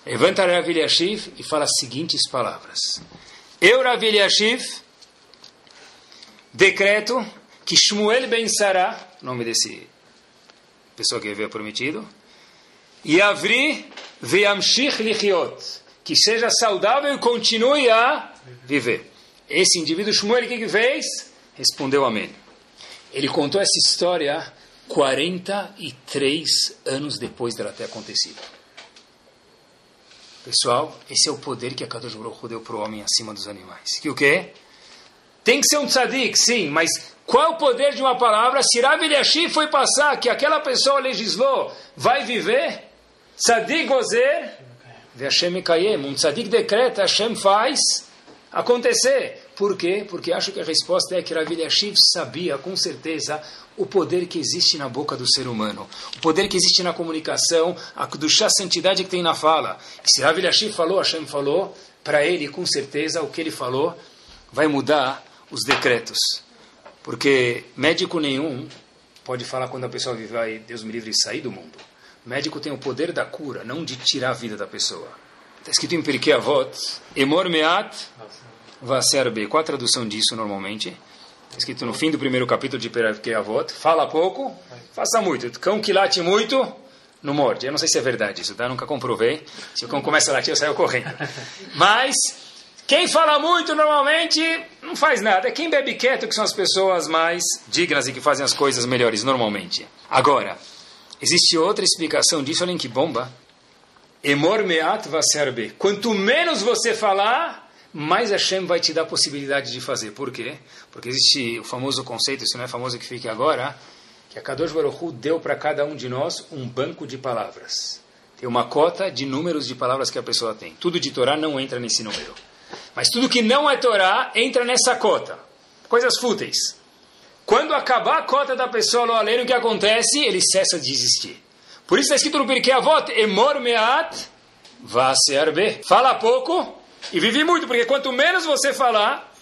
Levanta Rav Eliashiv e fala as seguintes palavras. Eu, Rav decreto que Shmuel Ben Sará, nome desse pessoa que havia prometido, e Avri Veamshich Lichiot, que seja saudável e continue a viver. Esse indivíduo, Shmuel, o que, que fez? Respondeu amém. Ele contou essa história 43 anos depois dela ter acontecido. Pessoal, esse é o poder que a Kadosh Baruch deu para o homem acima dos animais. Que o quê? Tem que ser um tzadik, sim, mas qual o poder de uma palavra? Se Rav Eliashim foi passar que aquela pessoa legislou, vai viver? Tzadik gozer, Hashem kayem. Um tzadik decreta, Hashem faz acontecer. Por quê? Porque acho que a resposta é que Rav Eliashiv sabia com certeza o poder que existe na boca do ser humano, o poder que existe na comunicação, a chá santidade que tem na fala. E se Rav falou, Hashem falou, para ele, com certeza, o que ele falou vai mudar os decretos. Porque médico nenhum pode falar quando a pessoa vai, Deus me livre, sair do mundo. Médico tem o poder da cura, não de tirar a vida da pessoa. Está escrito em Pirkei Avot, Emor Meat Vaser B. Qual a tradução disso normalmente? Está escrito no fim do primeiro capítulo de Perkei Avot. Fala pouco, faça muito. Cão que late muito, não morde. Eu não sei se é verdade isso, tá? Nunca comprovei. Se o cão começa a latir, eu saio correndo. Mas, quem fala muito normalmente não faz nada. É quem bebe quieto que são as pessoas mais dignas e que fazem as coisas melhores normalmente. Agora, existe outra explicação disso, olhem que bomba. Emor meat vaser Quanto menos você falar, mais Hashem vai te dar a possibilidade de fazer. Por quê? Porque existe o famoso conceito, isso não é famoso que fique agora, que a Kadosh Baruch Hu deu para cada um de nós um banco de palavras. Tem uma cota de números de palavras que a pessoa tem. Tudo de Torá não entra nesse número. Mas tudo que não é Torá entra nessa cota. Coisas fúteis. Quando acabar a cota da pessoa, além o que acontece? Ele cessa de existir. Por isso está escrito no Pirkei Avot, Emor Meat Vaser Fala pouco, e vivi muito, porque quanto menos você falar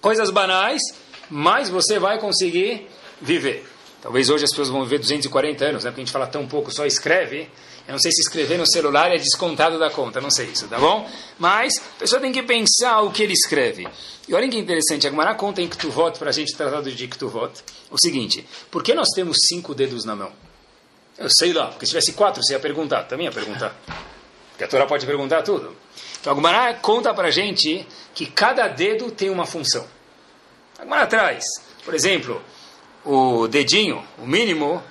coisas banais, mais você vai conseguir viver. Talvez hoje as pessoas vão viver 240 anos, né? Porque a gente fala tão pouco, só escreve. Eu não sei se escrever no celular é descontado da conta, não sei isso, tá bom? Mas a pessoa tem que pensar o que ele escreve. E olha que interessante, a Gemara conta em Ktuvot, para a gente tratado de Ktuvot, o seguinte, por que nós temos cinco dedos na mão? Eu sei lá, porque se tivesse quatro, você ia perguntar, também ia perguntar. Porque a Torá pode perguntar tudo. Então a Gemara conta para a gente que cada dedo tem uma função. A Gemara traz, por exemplo, o dedinho, o mínimo,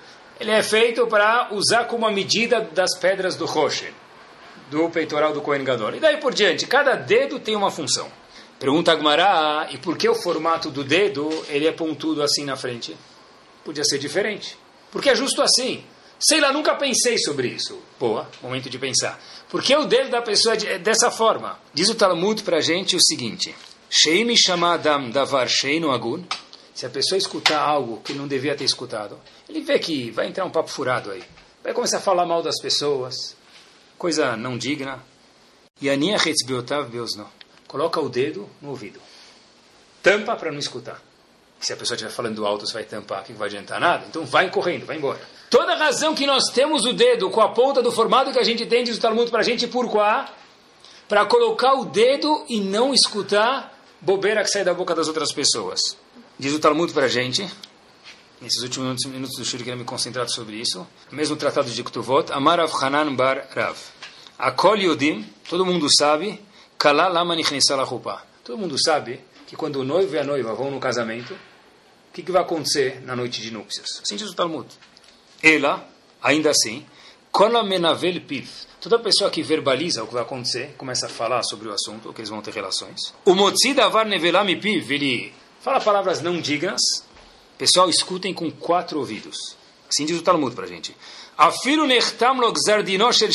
ele é feito para usar como a medida das pedras do roche, do peitoral do Kohen Gadol. E daí por diante, cada dedo tem uma função. Pergunta a Gemara, e por que o formato do dedo ele é pontudo assim na frente? Podia ser diferente. Porque é justo assim. Sei lá, nunca pensei sobre isso. Boa, momento de pensar. Porque o dedo da pessoa é dessa forma. Diz o Talmud para a gente o seguinte: davar agun. Se a pessoa escutar algo que não devia ter escutado, ele vê que vai entrar um papo furado aí. Vai começar a falar mal das pessoas, coisa não digna. E a Nia Hetzbiotav Beosno. Coloca o dedo no ouvido. Tampa para não escutar. Se a pessoa estiver falando alto, você vai tampar, que não vai adiantar nada. Então vai correndo, vai embora. Toda razão que nós temos o dedo com a ponta do formato que a gente tem, diz o Talmud para a gente, por quá? Para colocar o dedo e não escutar bobeira que sai da boca das outras pessoas. Diz o Talmud para a gente, nesses últimos minutos, do Shuri, quero me concentrar sobre isso. Mesmo tratado de Ktuvot, Amar Rav Hanan Bar Rav. Akol Yodim, todo mundo sabe, Kala Lama Todo mundo sabe que quando o noivo e a noiva vão no casamento, o que, que vai acontecer na noite de núpcias? Assim o Talmud. Ela, ainda assim, Kola Menavel Piv, toda pessoa que verbaliza o que vai acontecer, começa a falar sobre o assunto, que eles vão ter relações. O Motzi Davar Nevelami Piv, ele fala palavras não dignas, pessoal, escutem com quatro ouvidos. Assim diz o Talmud para a gente.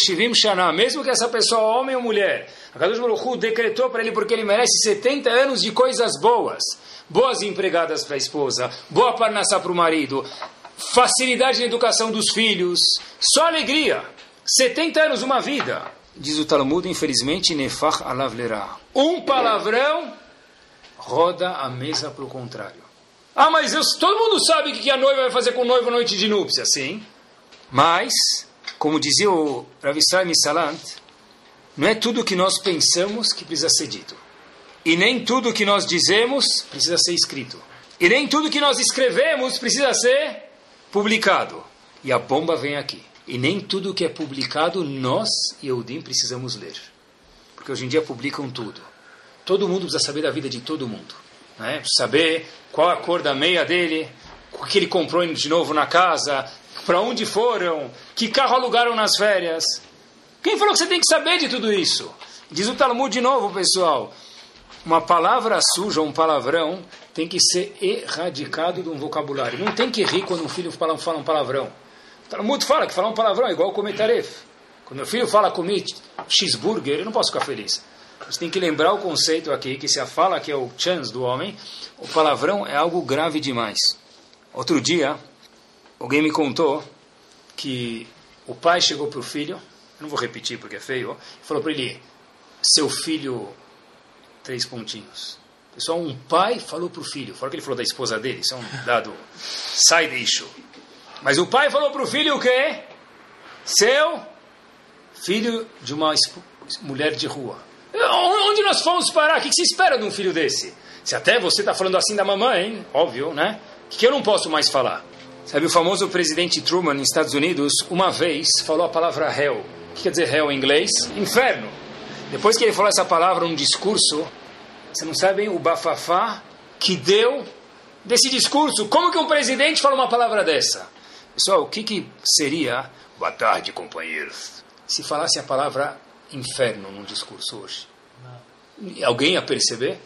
Shivim shana, mesmo que essa pessoa, homem ou mulher, a Kadosh Baruch decretou para ele porque ele merece 70 anos de coisas boas, boas empregadas para a esposa, boa parnassá para o marido, facilidade na educação dos filhos, só alegria. 70 anos, uma vida. Diz o Talmud, infelizmente, nefach alavlerá. Um palavrão roda a mesa para o contrário. Ah, mas eu, todo mundo sabe o que a noiva vai fazer com o noivo noite de núpcia, sim. Mas, como dizia o Rav Israel Salant, não é tudo que nós pensamos que precisa ser dito. E nem tudo que nós dizemos precisa ser escrito. E nem tudo que nós escrevemos precisa ser publicado. E a bomba vem aqui. E nem tudo que é publicado nós, Yehudim, precisamos ler. Porque hoje em dia publicam tudo. Todo mundo precisa saber da vida de todo mundo. Né? Saber qual a cor da meia dele, o que ele comprou de novo na casa, para onde foram, que carro alugaram nas férias. Quem falou que você tem que saber de tudo isso? Diz o Talmud de novo, pessoal. Uma palavra suja, um palavrão, tem que ser erradicado de um vocabulário. Não tem que rir quando um filho fala, um palavrão. O Talmud fala que falar um palavrão é igual comer taref. Quando meu filho fala comer cheeseburger, eu não posso ficar feliz. Você tem que lembrar o conceito aqui, que se a fala que é o chance do homem, o palavrão é algo grave demais. Outro dia, Alguém me contou que o pai chegou para o filho, não vou repetir porque é feio, falou para ele: seu filho, três pontinhos. Pessoal, um pai falou para o filho, fora que ele falou da esposa dele, isso é um dado *laughs* side issue. Mas o pai falou para o filho o quê? Seu filho de uma mulher de rua. Onde nós fomos parar? O que se espera de um filho desse? Se até você está falando assim da mamãe, óbvio, né? O que eu não posso mais falar? Sabe, o famoso presidente Truman, nos Estados Unidos, uma vez falou a palavra hell. O que quer dizer hell em inglês? Inferno. Depois que ele falou essa palavra num discurso, você não sabem o bafafá que deu desse discurso. Como que um presidente fala uma palavra dessa? Pessoal, o que, que seria, boa tarde, companheiros, se falasse a palavra inferno num discurso hoje? Não. Alguém ia perceber?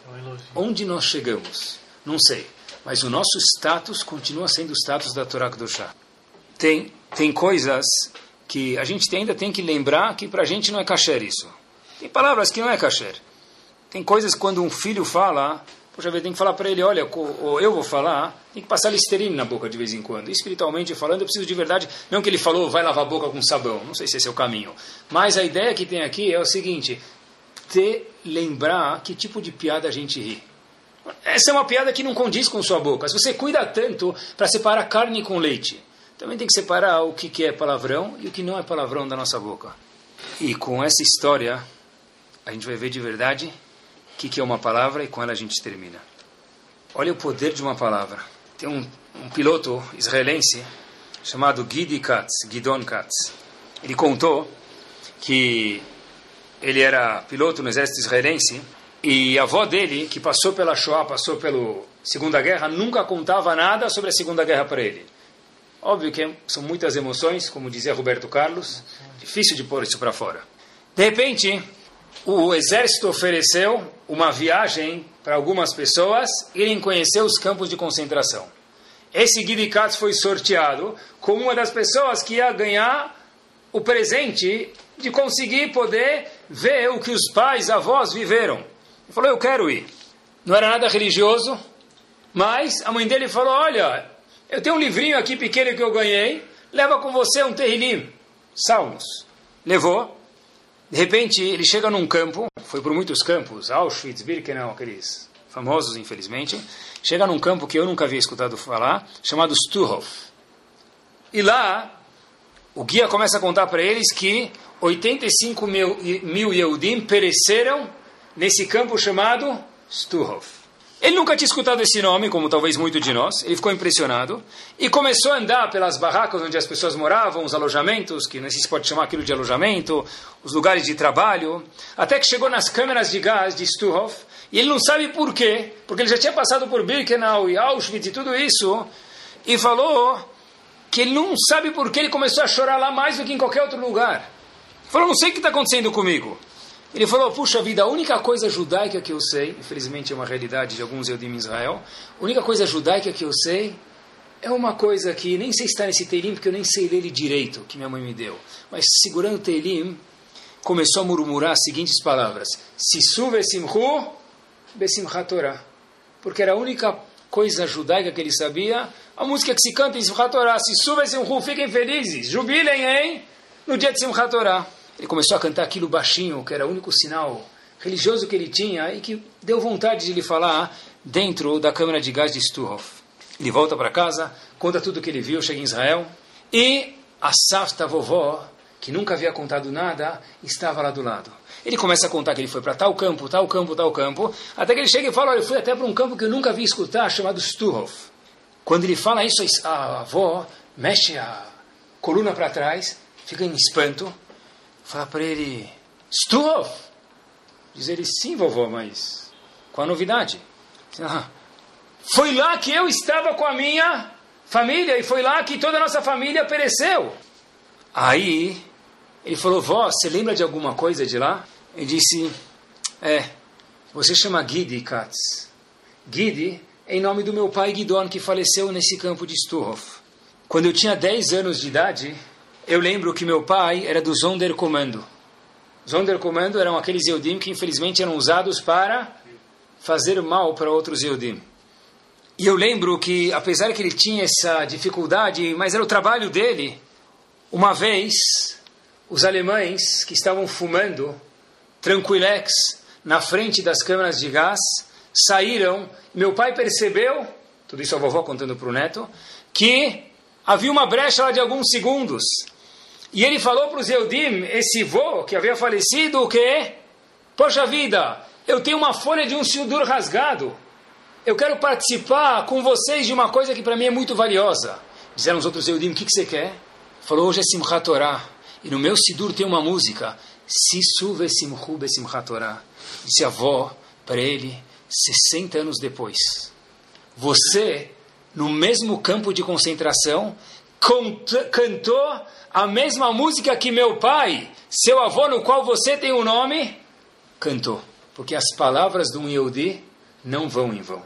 Onde nós chegamos? Não sei mas o nosso status continua sendo o status da Torá Kedoshá. Tem, tem coisas que a gente ainda tem que lembrar que para a gente não é kasher isso. Tem palavras que não é kasher. Tem coisas quando um filho fala, poxa vida, tem que falar para ele, olha, eu vou falar, tem que passar listerine na boca de vez em quando. Espiritualmente falando, eu preciso de verdade, não que ele falou, vai lavar a boca com sabão, não sei se esse é o caminho. Mas a ideia que tem aqui é o seguinte, ter, lembrar que tipo de piada a gente ri. Essa é uma piada que não condiz com sua boca. Se você cuida tanto para separar carne com leite, também tem que separar o que é palavrão e o que não é palavrão da nossa boca. E com essa história, a gente vai ver de verdade o que é uma palavra e com ela a gente termina. Olha o poder de uma palavra. Tem um, um piloto israelense chamado Gidi Katz, Gidon Katz. Ele contou que ele era piloto no exército israelense e a avó dele, que passou pela Shoah, passou pela Segunda Guerra, nunca contava nada sobre a Segunda Guerra para ele. Óbvio que são muitas emoções, como dizia Roberto Carlos, difícil de pôr isso para fora. De repente, o exército ofereceu uma viagem para algumas pessoas irem conhecer os campos de concentração. Esse Guido Katz foi sorteado como uma das pessoas que ia ganhar o presente de conseguir poder ver o que os pais, avós viveram. Ele falou, eu quero ir. Não era nada religioso, Mas a mãe dele falou, olha, eu tenho um livrinho aqui pequeno que eu ganhei, leva com você um terrilim, salmos. Levou. De repente, ele chega num campo, foi por muitos campos, Auschwitz, Birkenau, aqueles famosos, infelizmente. Chega num campo que eu nunca havia escutado falar, chamado Stuhof. E lá, o guia começa a contar para eles que 85 mil, mil Yehudim pereceram nesse campo chamado Stuhof. Ele nunca tinha escutado esse nome, como talvez muito de nós. Ele ficou impressionado e começou a andar pelas barracas onde as pessoas moravam, os alojamentos, que não se pode chamar aquilo de alojamento, os lugares de trabalho, até que chegou nas câmeras de gás de Stuhof. E ele não sabe por quê, porque ele já tinha passado por Birkenau e Auschwitz e tudo isso, e falou que ele não sabe por que ele começou a chorar lá mais do que em qualquer outro lugar. Falou, não sei o que está acontecendo comigo. Ele falou, puxa vida, a única coisa judaica que eu sei, infelizmente é uma realidade de alguns Eudim em Israel, a única coisa judaica que eu sei é uma coisa que nem sei se está nesse Teilim, porque eu nem sei ler ele direito, que minha mãe me deu. Mas segurando o Teilim, começou a murmurar as seguintes palavras. Sisu vesimhu besimchat Torah. Porque era a única coisa judaica que ele sabia, a música que se canta em Simchat Torah. Sisu vesimhu, fiquem felizes, jubilem, hein? No dia de Simchat Torah. Ele começou a cantar aquilo baixinho, que era o único sinal religioso que ele tinha e que deu vontade de lhe falar dentro da câmara de gás de Stuhof. Ele volta para casa, conta tudo o que ele viu, chega em Israel e a Safta vovó, que nunca havia contado nada, estava lá do lado. Ele começa a contar que ele foi para tal campo, tal campo, tal campo, até que ele chega e fala: Olha, eu fui até para um campo que eu nunca vi escutar, chamado Stuhof. Quando ele fala isso, a avó mexe a coluna para trás, fica em espanto, Fala para ele, Stuhof! Diz ele, sim, vovó, mas qual a novidade? Ah, foi lá que eu estava com a minha família e foi lá que toda a nossa família pereceu. Aí ele falou, vó, você lembra de alguma coisa de lá? Ele disse, é, você chama Gidi Katz. Gidi é em nome do meu pai Guidon, que faleceu nesse campo de Stuhof. Quando eu tinha 10 anos de idade, eu lembro que meu pai era do Sonderkommando. Sonderkommando eram aqueles Eudim que infelizmente eram usados para fazer mal para outros Eudim. E eu lembro que, apesar que ele tinha essa dificuldade, mas era o trabalho dele, uma vez, os alemães que estavam fumando tranquilex na frente das câmeras de gás saíram. Meu pai percebeu, tudo isso a vovó contando para o neto, que havia uma brecha lá de alguns segundos. E ele falou para os Eudim, esse vô que havia falecido, o que? Poxa vida, eu tenho uma folha de um Sildur rasgado. Eu quero participar com vocês de uma coisa que para mim é muito valiosa. Disseram os outros Eudim, o que, que você quer? Falou, hoje é Simchat Torah. E no meu Sidur tem uma música. Sisu vesimhu besimchat Torah. Disse a avó para ele, 60 anos depois. Você, no mesmo campo de concentração, cantou a mesma música que meu pai, seu avô, no qual você tem o um nome, cantou. Porque as palavras de um Yehudi não vão em vão.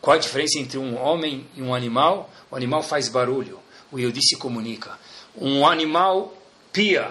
Qual a diferença entre um homem e um animal? O animal faz barulho, o Yehudi se comunica. Um animal pia,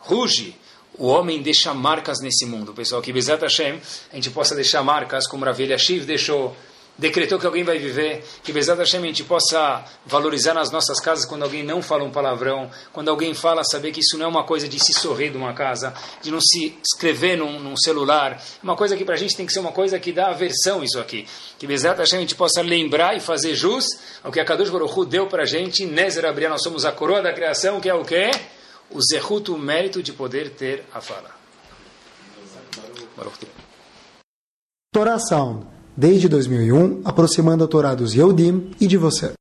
ruge, o homem deixa marcas nesse mundo. Pessoal, que Bezat Hashem, a gente possa deixar marcas como Ravelha Shiv deixou decretou que alguém vai viver, que Bezat Hashem a gente possa valorizar nas nossas casas quando alguém não fala um palavrão, quando alguém fala, saber que isso não é uma coisa de se sorrir de uma casa, de não se escrever num, num celular, uma coisa que para a gente tem que ser uma coisa que dá aversão isso aqui. Que Bezat Hashem a gente possa lembrar e fazer jus ao que a Kadosh Baruch deu para a gente, Nezer Abriah, nós somos a coroa da criação, que é o quê? O Zehut, o mérito de poder ter a fala. Sound desde 2001, aproximando a Torá dos Yehudim e de você.